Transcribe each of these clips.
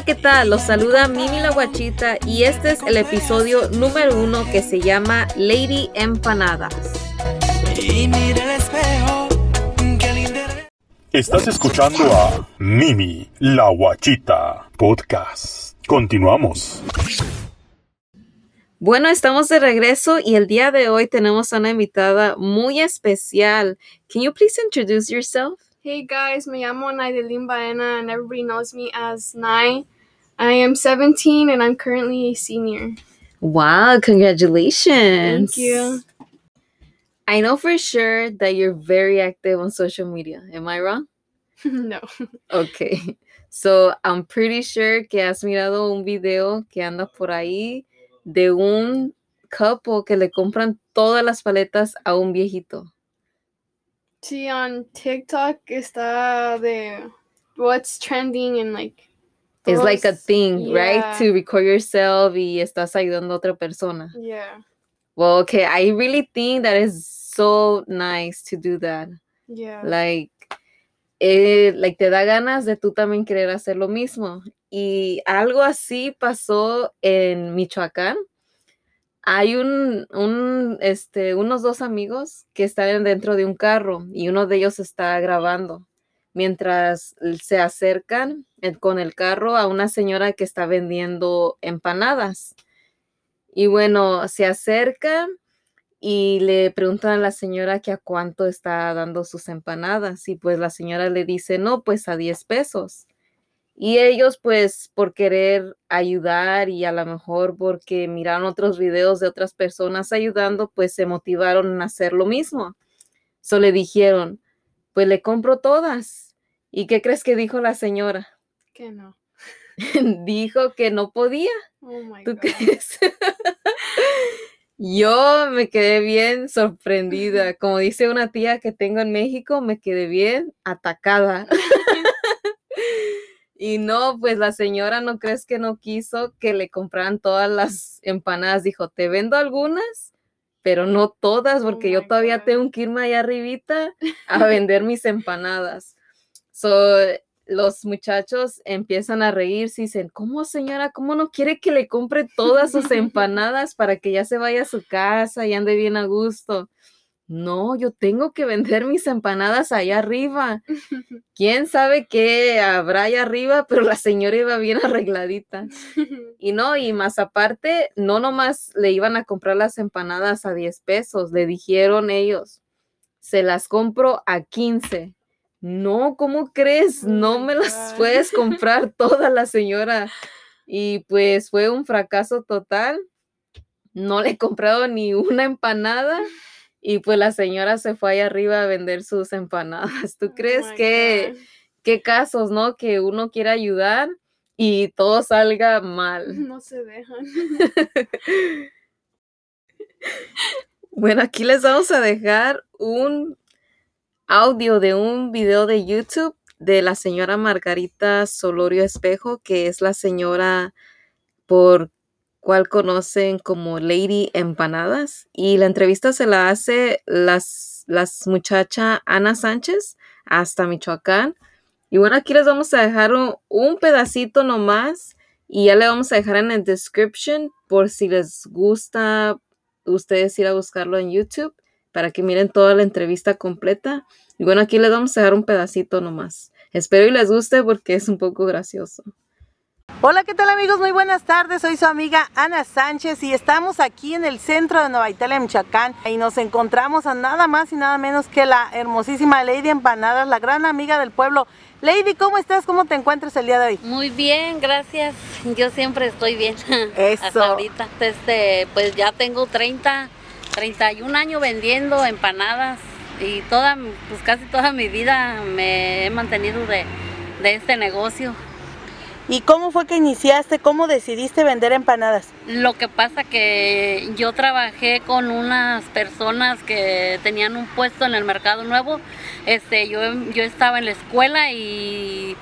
Hola, ¿qué tal? Los saluda Mimi la Guachita y este es el episodio número uno que se llama Lady Empanadas. Estás escuchando a Mimi la Guachita Podcast. Continuamos. Bueno, estamos de regreso y el día de hoy tenemos a una invitada muy especial. Can you please introduce yourself? Hey guys, me llamo Naidelin Baena and everybody knows me as Nai. I am 17 and I'm currently a senior. Wow, congratulations. Thank you. I know for sure that you're very active on social media. Am I wrong? no. Okay. So, I'm pretty sure que has mirado un video que anda por ahí de un couple que le compran todas las paletas a un viejito. Sí, on TikTok está de what's trending and like It's like a thing, right? To record yourself y estás ayudando a otra persona. Yeah. Well, okay, I really think that is so nice to do that. Yeah. Like, eh, like te da ganas de tú también querer hacer lo mismo. Y algo así pasó en Michoacán. Hay un, un, este, unos dos amigos que están dentro de un carro y uno de ellos está grabando mientras se acercan eh, con el carro a una señora que está vendiendo empanadas. Y bueno, se acercan y le preguntan a la señora que a cuánto está dando sus empanadas y pues la señora le dice, no, pues a 10 pesos. Y ellos pues por querer ayudar y a lo mejor porque miraron otros videos de otras personas ayudando, pues se motivaron a hacer lo mismo. So le dijeron, pues le compro todas. ¿Y qué crees que dijo la señora? Que no. dijo que no podía. Oh my ¿Tú god. crees? Yo me quedé bien sorprendida. Como dice una tía que tengo en México, me quedé bien atacada. Y no, pues la señora no crees que no quiso que le compraran todas las empanadas. Dijo, te vendo algunas, pero no todas, Oh porque yo my todavía God. tengo que irme allá arribita a vender mis empanadas. So, los muchachos empiezan a reírse y dicen, ¿cómo señora? ¿Cómo no quiere que le compre todas sus empanadas para que ya se vaya a su casa y ande bien a gusto? No, yo tengo que vender mis empanadas allá arriba. ¿Quién sabe qué habrá allá arriba? Pero la señora iba bien arregladita. Y no, y más aparte, no nomás le iban a comprar las empanadas a 10 pesos, le dijeron ellos, se las compro a 15. No, ¿cómo crees? No me las puedes comprar toda la señora. Y pues fue un fracaso total. No le he comprado ni una empanada. Y pues la señora se fue allá arriba a vender sus empanadas. ¿Tú Oh crees que qué casos, ¿no? Que uno quiere ayudar y todo salga mal. no se dejan? Bueno, aquí les vamos a dejar un audio de un video de YouTube de la señora Margarita Solorio Espejo, que es la señora por cual conocen como Lady Empanadas. Y la entrevista se la hace las, las muchacha Ana Sánchez hasta Michoacán. Y bueno, aquí les vamos a dejar un, un pedacito nomás y ya le vamos a dejar en el description por si les gusta ustedes ir a buscarlo en YouTube para que miren toda la entrevista completa. Y bueno, aquí les vamos a dejar un pedacito nomás. Espero y les guste porque es un poco gracioso. Hola, ¿qué tal amigos? Muy buenas tardes. Soy su amiga Ana Sánchez y estamos aquí en el centro de Nueva Italia, Michoacán. Y nos encontramos a nada más y nada menos que la hermosísima Lady Empanadas, la gran amiga del pueblo. Lady, ¿cómo estás? ¿Cómo te encuentras el día de hoy? Muy bien, gracias. Yo siempre estoy bien. Eso. Hasta ahorita. Este, pues ya tengo 30, 31 años vendiendo empanadas y toda, pues casi toda mi vida me he mantenido de, de este negocio. ¿Y cómo fue que iniciaste? ¿Cómo decidiste vender empanadas? Lo que pasa que yo trabajé con unas personas que tenían un puesto en el mercado nuevo. Este, yo, yo estaba en la escuela y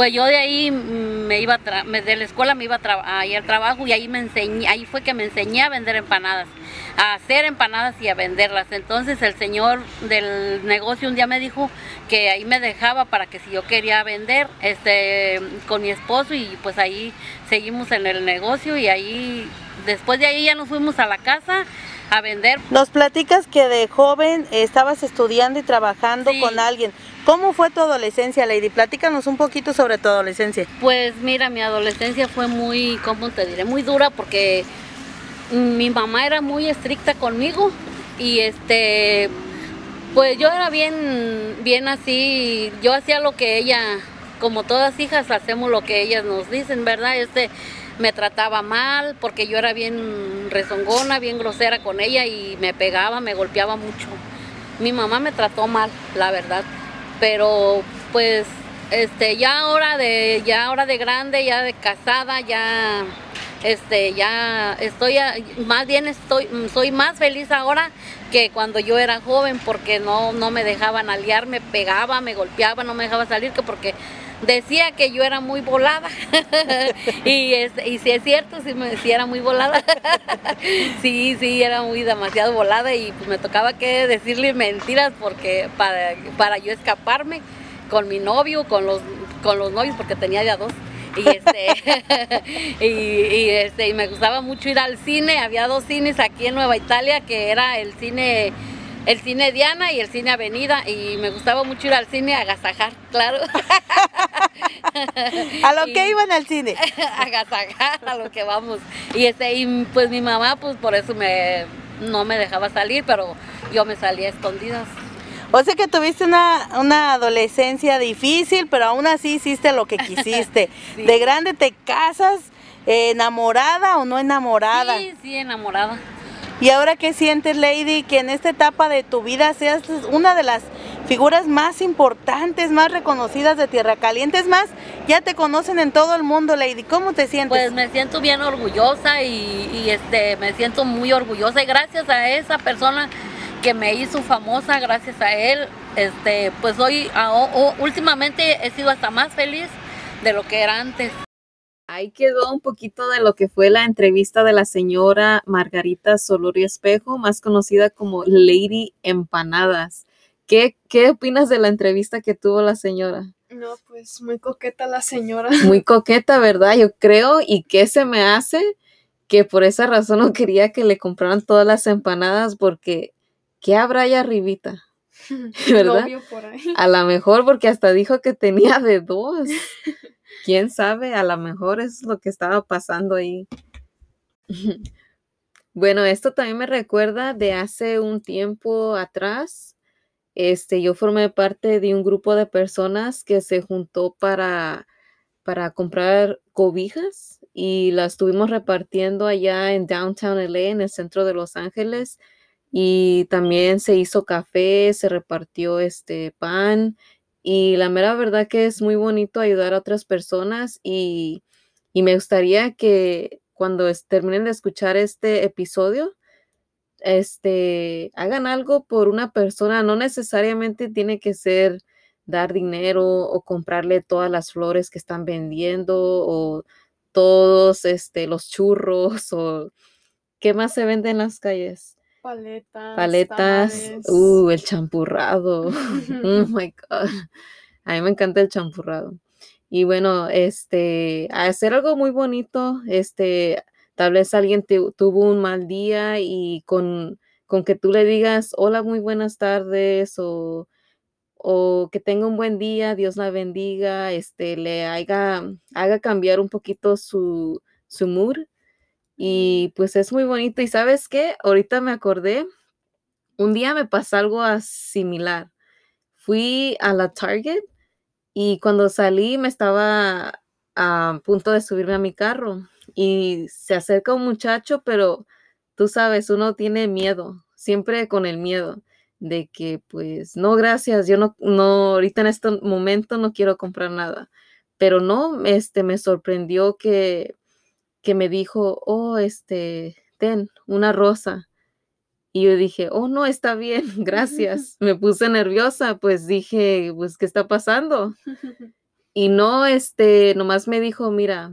Pues yo de ahí mm, me iba a me- de la escuela me iba a ir al trabajo y ahí me enseñé, ahí fue que me enseñé a vender empanadas, a hacer empanadas y a venderlas. Entonces el señor del negocio un día me dijo que ahí me dejaba para que si yo quería vender este con mi esposo y pues ahí seguimos en el negocio y ahí después de ahí ya nos fuimos a la casa a vender Nos platicas que de joven estabas estudiando y trabajando Sí. con alguien. ¿Cómo fue tu adolescencia, Lady? Platícanos un poquito sobre tu adolescencia. Pues mira, mi adolescencia fue muy, ¿cómo te diré? Muy dura porque mi mamá era muy estricta conmigo y este, pues yo era bien, bien así, yo hacía lo que ella, como todas hijas, hacemos lo que ellas nos dicen, ¿verdad? Este, me trataba mal porque yo era bien rezongona, bien grosera con ella y me pegaba, me golpeaba mucho. Mi mamá me trató mal, la verdad, pero pues este ya ahora de ya ahora de grande, ya de casada, ya este ya estoy más bien estoy soy más feliz ahora que cuando yo era joven porque no no me dejaban aliar, me pegaba, me golpeaba, no me dejaba salir que porque decía que yo era muy volada. Y este, y si es cierto sí me era muy volada. Sí sí era muy demasiado volada y pues me tocaba que decirle mentiras porque para para yo escaparme con mi novio con los con los novios porque tenía ya dos. Y este y, este y me gustaba mucho ir al cine. Había dos cines aquí en Nueva Italia que era el cine el cine Diana y el cine Avenida y me gustaba mucho ir al cine a agasajar claro A lo que iban al cine. agasajar a lo que vamos. Y este, y pues mi mamá, pues por eso me no me dejaba salir, pero yo me salía a escondidas. O sea que tuviste una, una adolescencia difícil, pero aún así hiciste lo que quisiste. Sí. De grande te casas, eh, enamorada o no enamorada. Sí, sí, enamorada. ¿Y ahora qué sientes, Lady, que en esta etapa de tu vida seas una de las figuras más importantes, más reconocidas de Tierra Caliente? Es más, ya te conocen en todo el mundo, Lady. ¿Cómo te sientes? Pues me siento bien orgullosa y, este me siento muy orgullosa y gracias a esa persona que me hizo famosa, gracias a él, este pues hoy últimamente he sido hasta más feliz de lo que era antes. Ahí quedó un poquito de lo que fue la entrevista de la señora Margarita Solorio Espejo, más conocida como Lady Empanadas. ¿Qué, qué opinas de la entrevista que tuvo la señora? No, pues muy coqueta la señora. Muy coqueta, ¿verdad? Yo creo, y que se me hace que por esa razón no quería que le compraran todas las empanadas, porque ¿qué habrá allá arribita? ¿Verdad? Por ahí. A lo mejor porque hasta dijo que tenía de dos. ¿Quién sabe? A lo mejor es lo que estaba pasando ahí. Bueno, esto también me recuerda de hace un tiempo atrás. Este, yo formé parte de un grupo de personas que se juntó para, para comprar cobijas y las estuvimos repartiendo allá en Downtown LA, en el centro de Los Ángeles. Y también se hizo café, se repartió este pan. Y la mera verdad que es muy bonito ayudar a otras personas y, y me gustaría que cuando terminen de escuchar este episodio, este, hagan algo por una persona. No necesariamente tiene que ser dar dinero o comprarle todas las flores que están vendiendo o todos este, los churros o qué más se vende en las calles. Paletas. Paletas, tamales. uh, el champurrado. Oh my God. A mí me encanta el champurrado. Y bueno, este, hacer algo muy bonito, este, tal vez alguien te- tuvo un mal día y con, con que tú le digas, hola, muy buenas tardes, o, o que tenga un buen día, Dios la bendiga, este, le haga, haga cambiar un poquito su, su mood. Y pues es muy bonito. ¿Y sabes qué? Ahorita me acordé, un día me pasó algo similar. Fui a la Target y cuando salí me estaba a punto de subirme a mi carro y se acerca un muchacho, pero tú sabes, uno tiene miedo, siempre con el miedo de que pues no, gracias, yo no, no, ahorita en este momento no quiero comprar nada. Pero no, este, me sorprendió que, que me dijo, oh, este, ten, una rosa. Y yo dije, oh, no, está bien, gracias. Me puse nerviosa, pues dije, pues, ¿qué está pasando? y no, este, nomás me dijo, mira,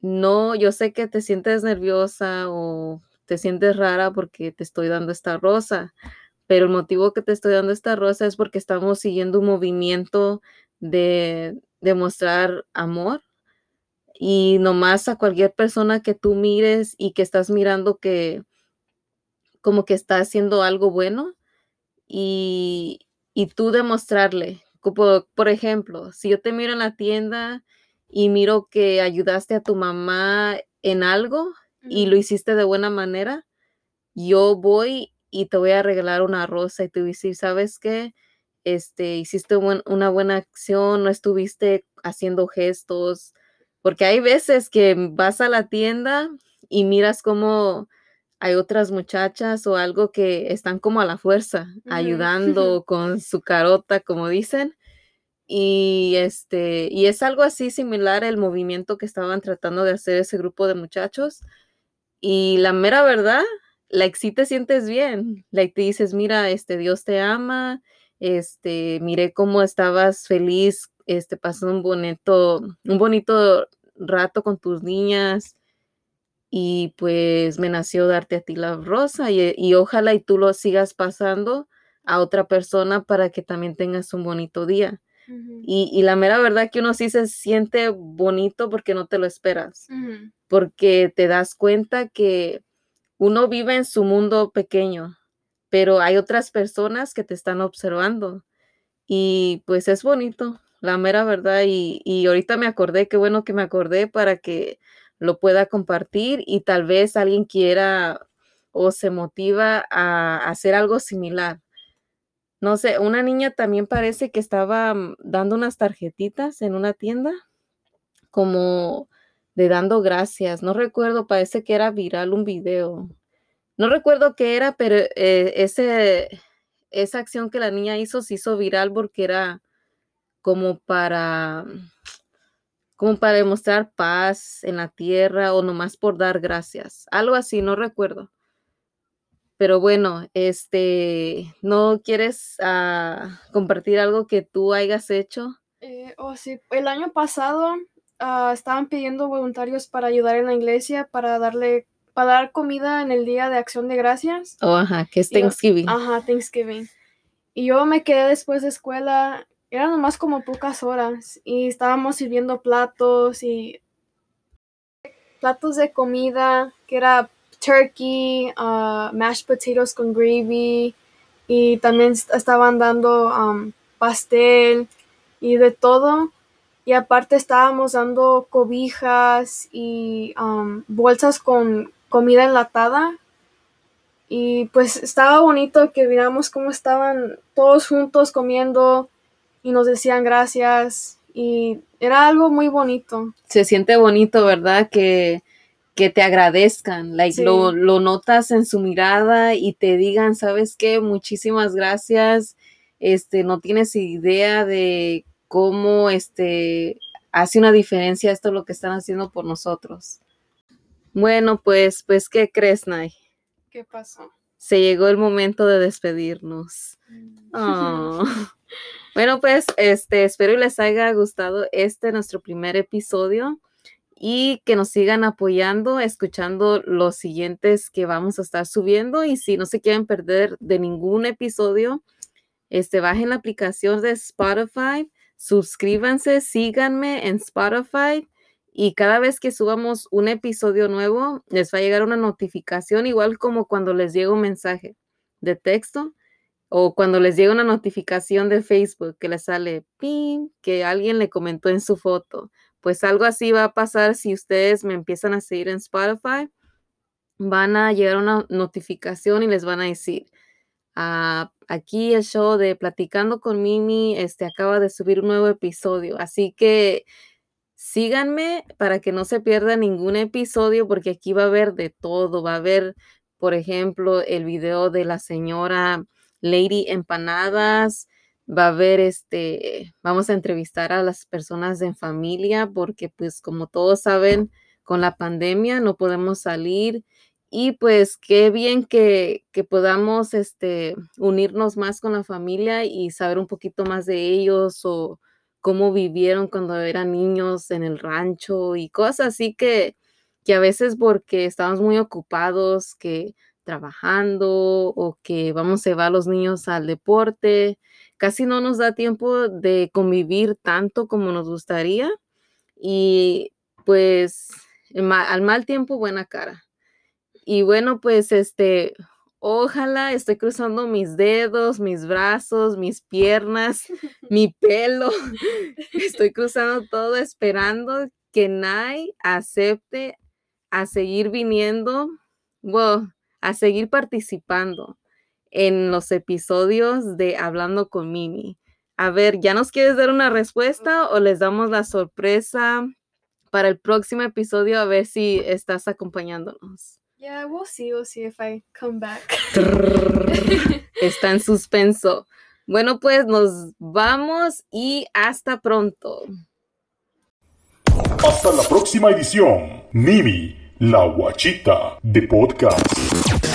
no, yo sé que te sientes nerviosa o te sientes rara porque te estoy dando esta rosa, pero el motivo que te estoy dando esta rosa es porque estamos siguiendo un movimiento de, de mostrar amor y nomás a cualquier persona que tú mires y que estás mirando que como que está haciendo algo bueno y, y tú demostrarle, como, por ejemplo, si yo te miro en la tienda y miro que ayudaste a tu mamá en algo y lo hiciste de buena manera, yo voy y te voy a regalar una rosa y te voy a decir, ¿sabes qué? Este, hiciste una buena acción, no estuviste haciendo gestos, porque hay veces que vas a la tienda y miras como hay otras muchachas o algo que están como a la fuerza, ayudando con su carota, como dicen. Y este, y es algo así similar el movimiento que estaban tratando de hacer ese grupo de muchachos. Y la mera verdad, like, si te sientes bien, like, te dices, mira, este, Dios te ama, este, miré cómo estabas feliz, este, pasando un bonito, un bonito rato con tus niñas y pues me nació darte a ti la rosa y, ojalá y tú lo sigas pasando a otra persona para que también tengas un bonito día. y, la mera verdad que uno sí se siente bonito porque no te lo esperas, porque te das cuenta que uno vive en su mundo pequeño, pero hay otras personas que te están observando y pues es bonito la mera verdad. Y, y ahorita me acordé, qué bueno que me acordé para que lo pueda compartir y tal vez alguien quiera o se motiva a hacer algo similar. No sé, una niña también parece que estaba mm, dando unas tarjetitas en una tienda, como de dando gracias. No recuerdo, parece que era viral un video. No recuerdo qué era, pero eh, ese, esa acción que la niña hizo se hizo viral porque era como para como para demostrar paz en la tierra o nomás por dar gracias, algo así, no recuerdo. Pero bueno, este, ¿no quieres ah, compartir algo que tú hayas hecho? Eh, oh, sí, el año pasado ah, estaban pidiendo voluntarios para ayudar en la iglesia, para darle, para dar comida en el día de acción de gracias. Oh, ajá, que es Thanksgiving. ajá, Thanksgiving. Y yo me quedé después de escuela eran nomás como pocas horas y estábamos sirviendo platos y platos de comida que era turkey, uh, mashed potatoes con gravy y también estaban dando um, pastel y de todo. Y aparte estábamos dando cobijas y um, bolsas con comida enlatada. Y pues estaba bonito que viéramos cómo estaban todos juntos comiendo y nos decían gracias y era algo muy bonito. Se siente bonito, ¿verdad? Que, que te agradezcan, like, lo, lo, notas en su mirada y te digan, ¿sabes qué? Muchísimas gracias, este, no tienes idea de cómo, este, hace una diferencia esto lo que están haciendo por nosotros. Bueno, pues, pues, ¿qué crees, Nay? ¿Qué pasó? Se llegó el momento de despedirnos. Oh. Bueno, pues este, espero les haya gustado este nuestro primer episodio y que nos sigan apoyando, escuchando los siguientes que vamos a estar subiendo y si no se quieren perder de ningún episodio, este bajen la aplicación de Spotify, suscríbanse, síganme en Spotify y cada vez que subamos un episodio nuevo les va a llegar una notificación igual como cuando les llega un mensaje de texto o cuando les llega una notificación de Facebook que les sale pim, que alguien le comentó en su foto. Pues algo así va a pasar si ustedes me empiezan a seguir en Spotify. Van a llegar una notificación y les van a decir, ah, aquí el show de Platicando con Mimi este, acaba de subir un nuevo episodio. Así que síganme para que no se pierda ningún episodio porque aquí va a haber de todo. Va a haber, por ejemplo, el video de la señora Lady Empanadas, va a haber este, vamos a entrevistar a las personas en familia porque pues como todos saben, con la pandemia no podemos salir y pues qué bien que, que podamos este, unirnos más con la familia y saber un poquito más de ellos o cómo vivieron cuando eran niños en el rancho y cosas así que, que a veces porque estamos muy ocupados, que trabajando o que vamos a llevar a los niños al deporte, casi no nos da tiempo de convivir tanto como nos gustaría y pues al mal tiempo buena cara. Y bueno, pues este, ojalá estoy cruzando mis dedos, mis brazos, mis piernas, mi pelo. Estoy cruzando todo esperando que Nai acepte a seguir viniendo, bueno, a seguir participando en los episodios de Hablando con Mimi. A ver, ¿ya nos quieres dar una respuesta o les damos la sorpresa para el próximo episodio a ver si estás acompañándonos? Yeah, we'll see. We'll see if I come back. Está en suspenso. Bueno, pues nos vamos y hasta pronto. Hasta la próxima edición. Mimi, la guachita de podcast.